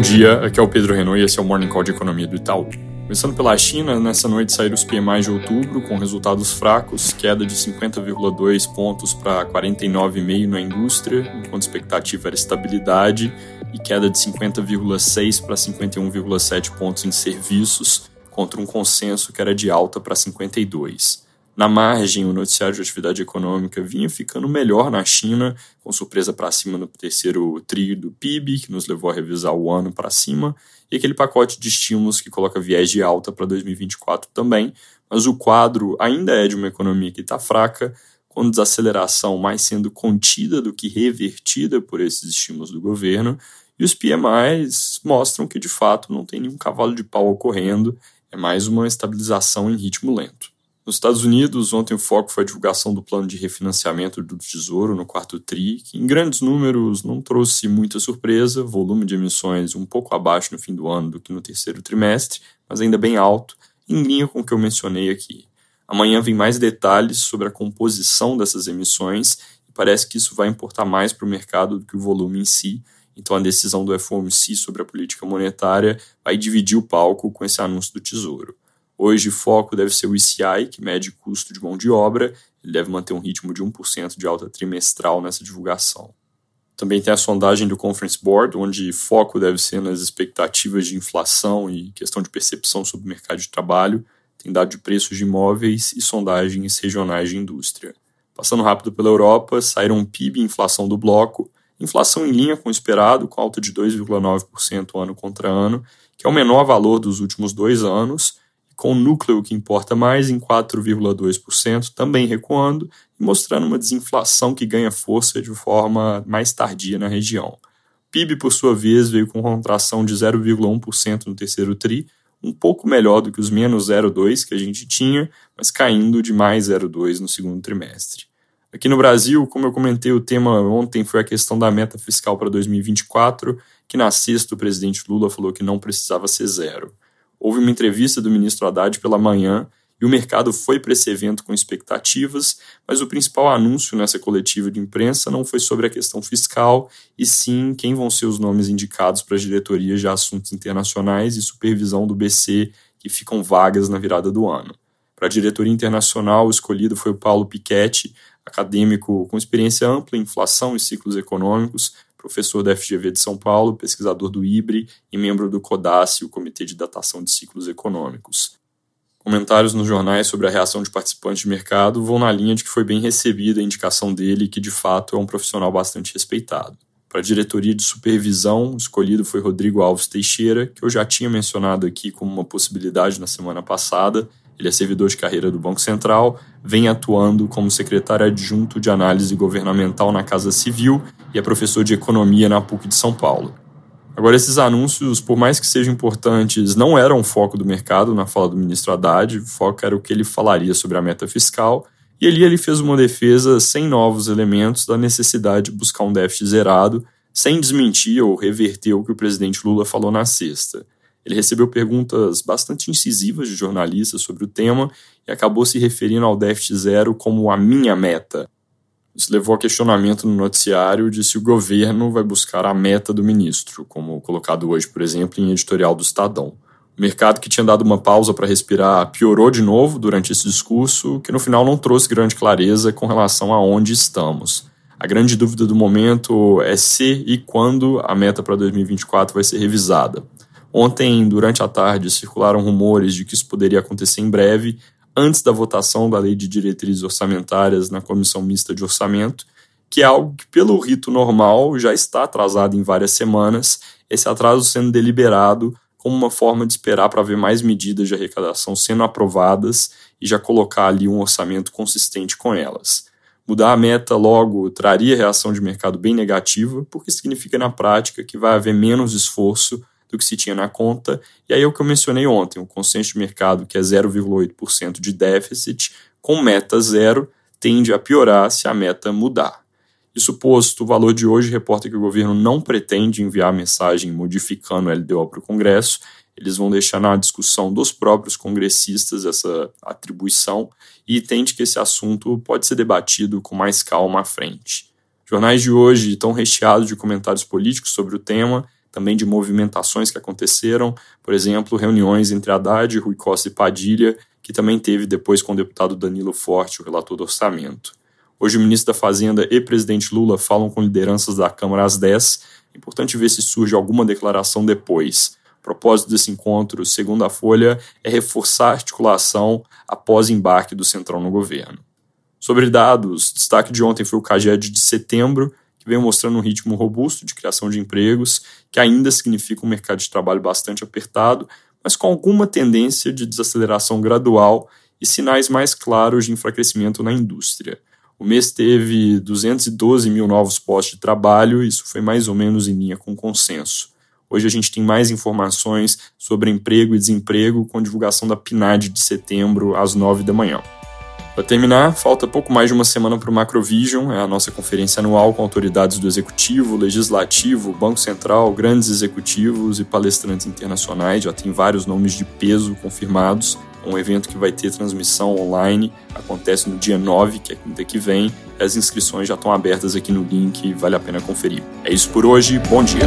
Bom dia, aqui é o Pedro Renault e esse é o Morning Call de Economia do Itaú. Começando pela China, nessa noite saíram os PMI de outubro com resultados fracos, queda de 50,2 pontos para 49,5 na indústria, enquanto a expectativa era estabilidade, e queda de 50,6 para 51,7 pontos em serviços, contra um consenso que era de alta para 52. Na margem, o noticiário de atividade econômica vinha ficando melhor na China, com surpresa para cima no terceiro TRI do PIB, que nos levou a revisar o ano para cima, e aquele pacote de estímulos que coloca viés de alta para 2024 também. Mas o quadro ainda é de uma economia que está fraca, com desaceleração mais sendo contida do que revertida por esses estímulos do governo, e os PMIs mostram que de fato não tem nenhum cavalo de pau ocorrendo, é mais uma estabilização em ritmo lento. Nos Estados Unidos, ontem o foco foi a divulgação do plano de refinanciamento do Tesouro no quarto TRI, que em grandes números não trouxe muita surpresa, volume de emissões um pouco abaixo no fim do ano do que no terceiro trimestre, mas ainda bem alto, em linha com o que eu mencionei aqui. Amanhã vem mais detalhes sobre a composição dessas emissões e parece que isso vai importar mais para o mercado do que o volume em si. Então a decisão do FOMC sobre a política monetária vai dividir o palco com esse anúncio do Tesouro. Hoje, foco deve ser o ICI, que mede custo de mão de obra, ele deve manter um ritmo de 1% de alta trimestral nessa divulgação. Também tem a sondagem do Conference Board, onde foco deve ser nas expectativas de inflação e questão de percepção sobre o mercado de trabalho, tem dado de preços de imóveis e sondagens regionais de indústria. Passando rápido pela Europa, saíram PIB e inflação do bloco, inflação em linha com o esperado, com alta de 2,9% ano contra ano, que é o menor valor dos últimos dois anos, com o núcleo que importa mais em 4,2%, também recuando e mostrando uma desinflação que ganha força de forma mais tardia na região. PIB, por sua vez, veio com contração de 0,1% no terceiro TRI, um pouco melhor do que os menos 0,2% que a gente tinha, mas caindo de mais 0,2% no segundo trimestre. Aqui no Brasil, como eu comentei, o tema ontem foi a questão da meta fiscal para 2024, que na sexta o presidente Lula falou que não precisava ser zero. Houve uma entrevista do ministro Haddad pela manhã e o mercado foi para esse evento com expectativas, mas o principal anúncio nessa coletiva de imprensa não foi sobre a questão fiscal, e sim quem vão ser os nomes indicados para as diretorias de assuntos internacionais e supervisão do BC que ficam vagas na virada do ano. Para a diretoria internacional, o escolhido foi o Paulo Piketty, acadêmico com experiência ampla em inflação e ciclos econômicos, professor da FGV de São Paulo, pesquisador do IBRE e membro do CODACE, o Comitê de Datação de Ciclos Econômicos. Comentários nos jornais sobre a reação de participantes de mercado vão na linha de que foi bem recebida a indicação dele e que, de fato, é um profissional bastante respeitado. Para a diretoria de supervisão, escolhido foi Rodrigo Alves Teixeira, que eu já tinha mencionado aqui como uma possibilidade na semana passada, ele é servidor de carreira do Banco Central, vem atuando como secretário adjunto de análise governamental na Casa Civil e é professor de economia na PUC de São Paulo. Agora, esses anúncios, por mais que sejam importantes, não eram o foco do mercado na fala do ministro Haddad, o foco era o que ele falaria sobre a meta fiscal, e ali ele fez uma defesa sem novos elementos da necessidade de buscar um déficit zerado, sem desmentir ou reverter o que o presidente Lula falou na sexta. Ele recebeu perguntas bastante incisivas de jornalistas sobre o tema e acabou se referindo ao déficit zero como a minha meta. Isso levou a questionamento no noticiário de se o governo vai buscar a meta do ministro, como colocado hoje, por exemplo, em editorial do Estadão. O mercado que tinha dado uma pausa para respirar piorou de novo durante esse discurso, que no final não trouxe grande clareza com relação a onde estamos. A grande dúvida do momento é se e quando a meta para 2024 vai ser revisada. Ontem, durante a tarde, circularam rumores de que isso poderia acontecer em breve, antes da votação da Lei de Diretrizes Orçamentárias na Comissão Mista de Orçamento, que é algo que, pelo rito normal, já está atrasado em várias semanas, esse atraso sendo deliberado como uma forma de esperar para ver mais medidas de arrecadação sendo aprovadas e já colocar ali um orçamento consistente com elas. Mudar a meta logo traria reação de mercado bem negativa, porque significa na prática que vai haver menos esforço do que se tinha na conta. E aí é o que eu mencionei ontem, o consenso de mercado, que é 0,8% de déficit, com meta zero, tende a piorar se a meta mudar. Isso posto, o valor de hoje reporta que o governo não pretende enviar mensagem modificando o LDO para o Congresso, eles vão deixar na discussão dos próprios congressistas essa atribuição e entende que esse assunto pode ser debatido com mais calma à frente. Jornais de hoje estão recheados de comentários políticos sobre o tema, também de movimentações que aconteceram, por exemplo, reuniões entre Haddad, Rui Costa e Padilha, que também teve depois com o deputado Danilo Forte, o relator do orçamento. Hoje o ministro da Fazenda e presidente Lula falam com lideranças da Câmara às 10. É importante ver se surge alguma declaração depois. O propósito desse encontro, segundo a Folha, é reforçar a articulação após embarque do Centrão no governo. Sobre dados, destaque de ontem foi o CAGED de setembro, veio mostrando um ritmo robusto de criação de empregos, que ainda significa um mercado de trabalho bastante apertado, mas com alguma tendência de desaceleração gradual e sinais mais claros de enfraquecimento na indústria. O mês teve 212 mil novos postos de trabalho, isso foi mais ou menos em linha com o consenso. Hoje a gente tem mais informações sobre emprego e desemprego com a divulgação da PNAD de setembro às 9 da manhã. Para terminar, falta pouco mais de uma semana para o Macrovision, é a nossa conferência anual com autoridades do Executivo, Legislativo, Banco Central, grandes executivos e palestrantes internacionais, já tem vários nomes de peso confirmados um evento que vai ter transmissão online, acontece no dia 9, que é quinta que vem. As inscrições já estão abertas aqui no link, vale a pena conferir. É isso por hoje, bom dia!